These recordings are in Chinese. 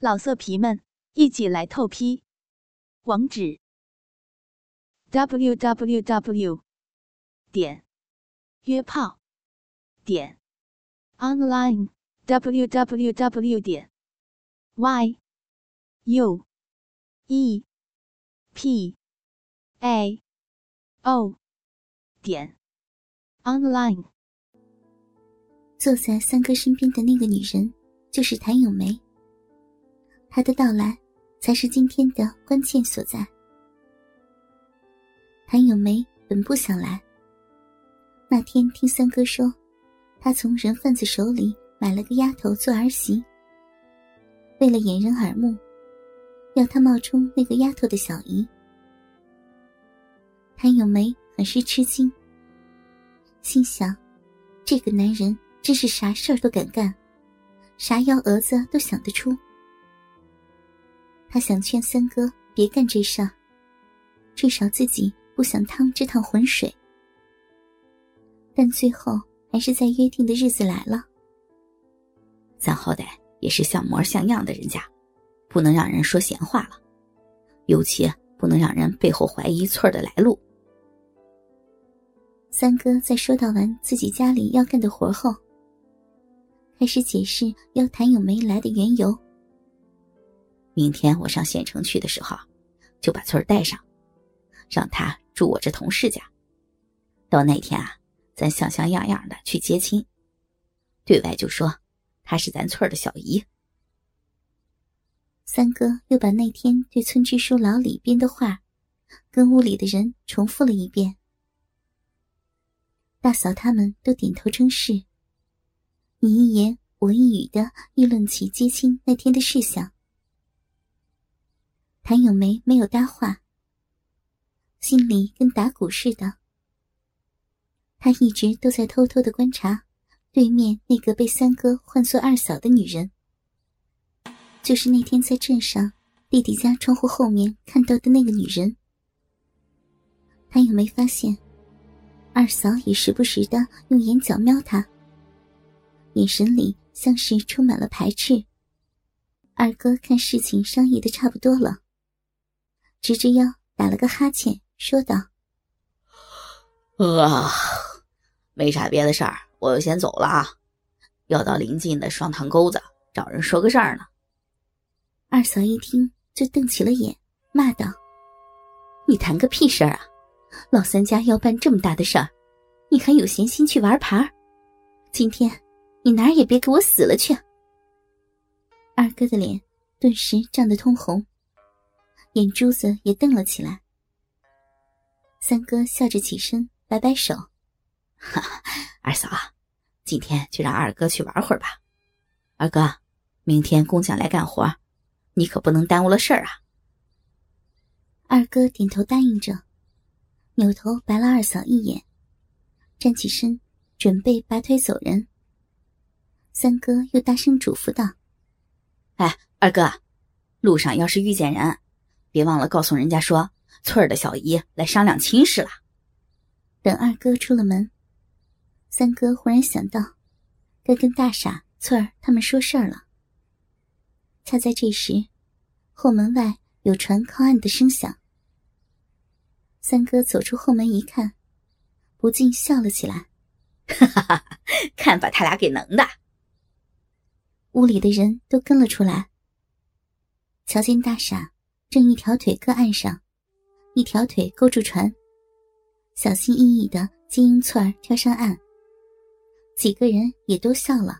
老色皮们，一起来透批！网址：w w w 点约炮点 online w w w 点 y u e p a o 点 online。坐在三哥身边的那个女人，就是谭咏梅。他的到来，才是今天的关键所在。谭咏梅本不想来。那天听三哥说，他从人贩子手里买了个丫头做儿媳，为了掩人耳目，要他冒充那个丫头的小姨。谭咏梅很是吃惊，心想：这个男人真是啥事儿都敢干，啥幺蛾子都想得出。他想劝三哥别干这事儿，至少自己不想趟这趟浑水。但最后还是在约定的日子来了。咱好歹也是像模像样的人家，不能让人说闲话了，尤其不能让人背后怀疑翠儿的来路。三哥在说到完自己家里要干的活后，开始解释要谭咏梅来的缘由。明天我上县城去的时候，就把翠儿带上，让她住我这同事家。到那天啊，咱像像样样的去接亲，对外就说她是咱村的小姨。三哥又把那天对村支书老李编的话，跟屋里的人重复了一遍。大嫂他们都点头称是，你一言我一语的议论起接亲那天的事项。谭咏梅没有搭话，心里跟打鼓似的。她一直都在偷偷的观察对面那个被三哥唤作二嫂的女人，就是那天在镇上弟弟家窗户后面看到的那个女人。谭咏梅发现，二嫂也时不时的用眼角瞄他，眼神里像是充满了排斥。二哥看事情商议的差不多了。直直腰，打了个哈欠，说道：“啊，没啥别的事儿，我就先走了啊，要到临近的双塘沟子找人说个事儿呢。”二嫂一听就瞪起了眼，骂道：“你谈个屁事儿啊！老三家要办这么大的事儿，你还有闲心去玩牌？今天你哪儿也别给我死了去！”二哥的脸顿时涨得通红。眼珠子也瞪了起来。三哥笑着起身，摆摆手：“哈，二嫂啊，今天就让二哥去玩会儿吧。二哥，明天工匠来干活，你可不能耽误了事儿啊。”二哥点头答应着，扭头白了二嫂一眼，站起身准备拔腿走人。三哥又大声嘱咐道：“哎，二哥，路上要是遇见人。”别忘了告诉人家说，翠儿的小姨来商量亲事了。等二哥出了门，三哥忽然想到，该跟大傻、翠儿他们说事儿了。恰在这时，后门外有船靠岸的声响。三哥走出后门一看，不禁笑了起来：“哈哈哈，看把他俩给能的！”屋里的人都跟了出来，瞧见大傻。正一条腿搁岸上，一条腿勾住船，小心翼翼的接应翠儿跳上岸。几个人也都笑了。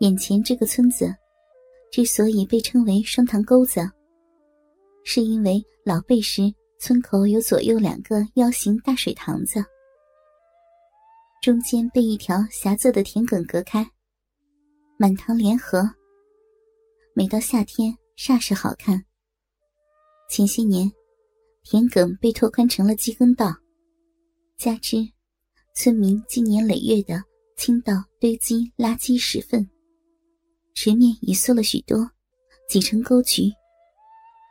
眼前这个村子，之所以被称为双塘沟子，是因为老辈时村口有左右两个腰形大水塘子，中间被一条狭窄的田埂隔开，满塘连河。每到夏天。煞是好看。前些年，田埂被拓宽成了机耕道，加之村民经年累月的倾倒堆积垃圾屎粪，池面已缩了许多，挤成沟渠，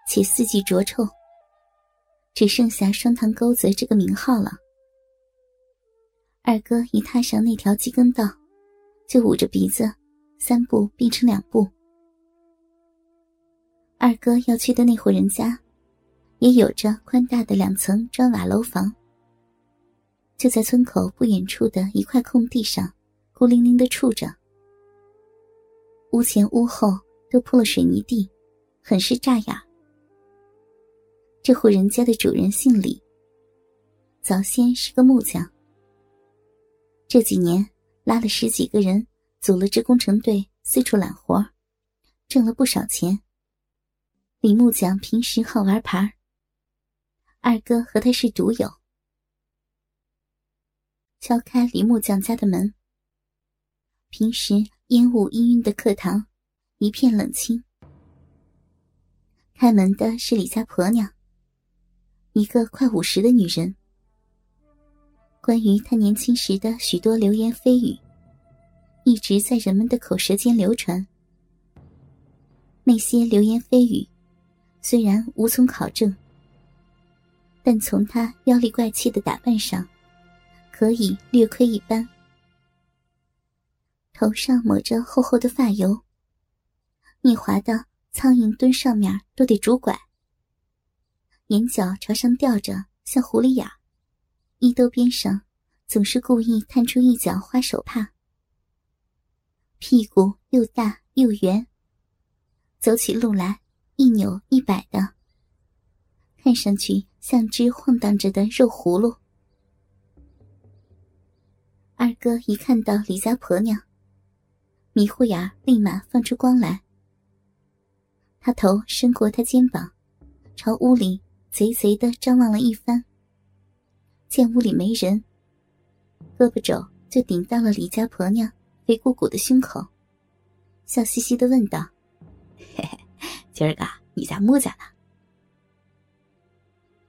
且四季浊臭，只剩下双塘沟子这个名号了。二哥一踏上那条机耕道，就捂着鼻子，三步并成两步，二哥要去的那户人家，也有着宽大的两层砖瓦楼房。就在村口不远处的一块空地上，孤零零的处着。屋前屋后都铺了水泥地，很是扎眼。这户人家的主人姓李，早先是个木匠。这几年拉了十几个人，组了支工程队，四处揽活，挣了不少钱。李木匠平时好玩牌，二哥和他是赌友。敲开李木匠家的门。平时烟雾氤氲的客堂，一片冷清。开门的是李家婆娘，一个快五十的女人。关于她年轻时的许多流言蜚语，一直在人们的口舌间流传。那些流言蜚语，虽然无从考证，但从她妖力怪气的打扮上，可以略窥一斑。头上抹着厚厚的发油，腻滑的苍蝇墩上面都得拄拐。眼角朝上吊着，像狐狸眼衣兜边上总是故意探出一角花手帕。屁股又大又圆，走起路来一扭一摆的，看上去像只晃荡着的肉葫芦。二哥一看到李家婆娘，迷糊眼立马放出光来。他头伸过他肩膀，朝屋里贼贼的张望了一番。见屋里没人，胳膊肘就顶到了李家婆娘肥鼓鼓的胸口，笑嘻嘻的问道：“嘿嘿，今儿个你家木家呢？”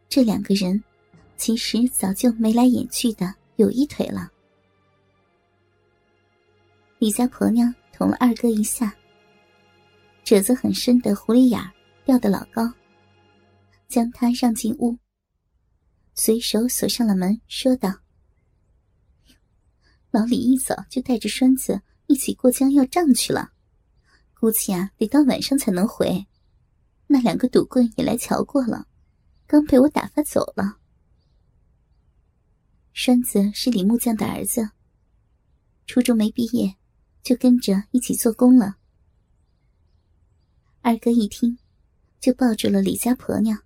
这两个人其实早就眉来眼去的有一腿了。李家婆娘捅了二哥一下，褶子很深的狐狸眼儿吊得老高，将他让进屋，随手锁上了门，说道：“老李一早就带着栓子一起过江要账去了，估计啊得到晚上才能回。那两个赌棍也来瞧过了，刚被我打发走了。栓子是李木匠的儿子，初中没毕业。”就跟着一起做工了。二哥一听，就抱住了李家婆娘，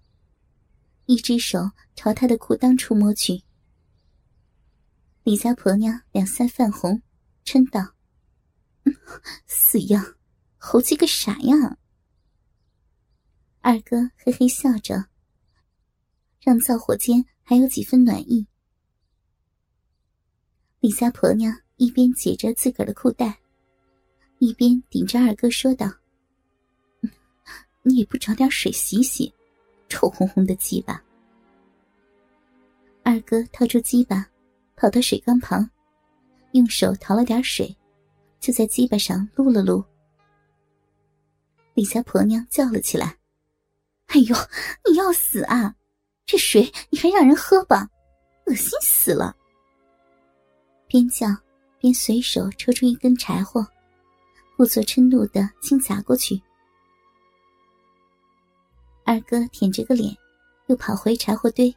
一只手朝她的裤裆处摸去。李家婆娘两腮泛红，嗔道：“死样，猴急个啥呀？”二哥嘿嘿笑着，让灶火间还有几分暖意。李家婆娘一边解着自个儿的裤带。一边顶着二哥说道：“ 你也不找点水洗洗，臭烘烘的鸡巴。”二哥掏出鸡巴，跑到水缸旁，用手淘了点水，就在鸡巴上撸了撸。李家婆娘叫了起来：“哎呦，你要死啊！这水你还让人喝吧，恶心死了！”边叫边随手抽出一根柴火。故作嗔怒的轻砸过去，二哥舔着个脸，又跑回柴火堆，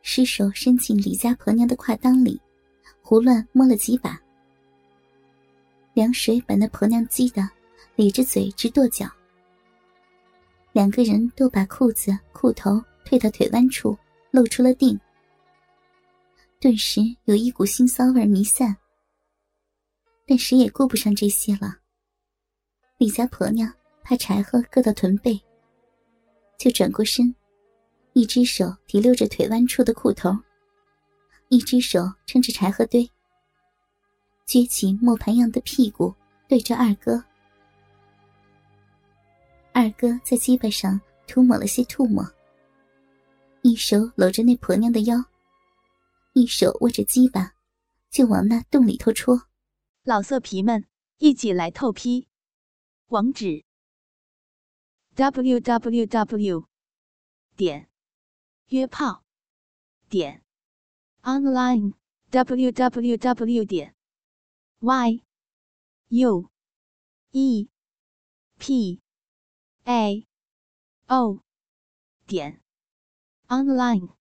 失手伸进李家婆娘的挎裆里，胡乱摸了几把，凉水把那婆娘激得咧着嘴直跺脚。两个人都把裤子裤头退到腿弯处，露出了腚，顿时有一股腥骚味弥散。但谁也顾不上这些了。李家婆娘怕柴禾硌到臀背，就转过身，一只手提溜着腿弯处的裤头，一只手撑着柴禾堆，撅起磨盘样的屁股对着二哥。二哥在鸡巴上涂抹了些吐沫，一手搂着那婆娘的腰，一手握着鸡巴，就往那洞里头戳。老色皮们，一起来透批！网址：w w w 点约炮点 online w w w 点 y u e p a. O. 点。Online。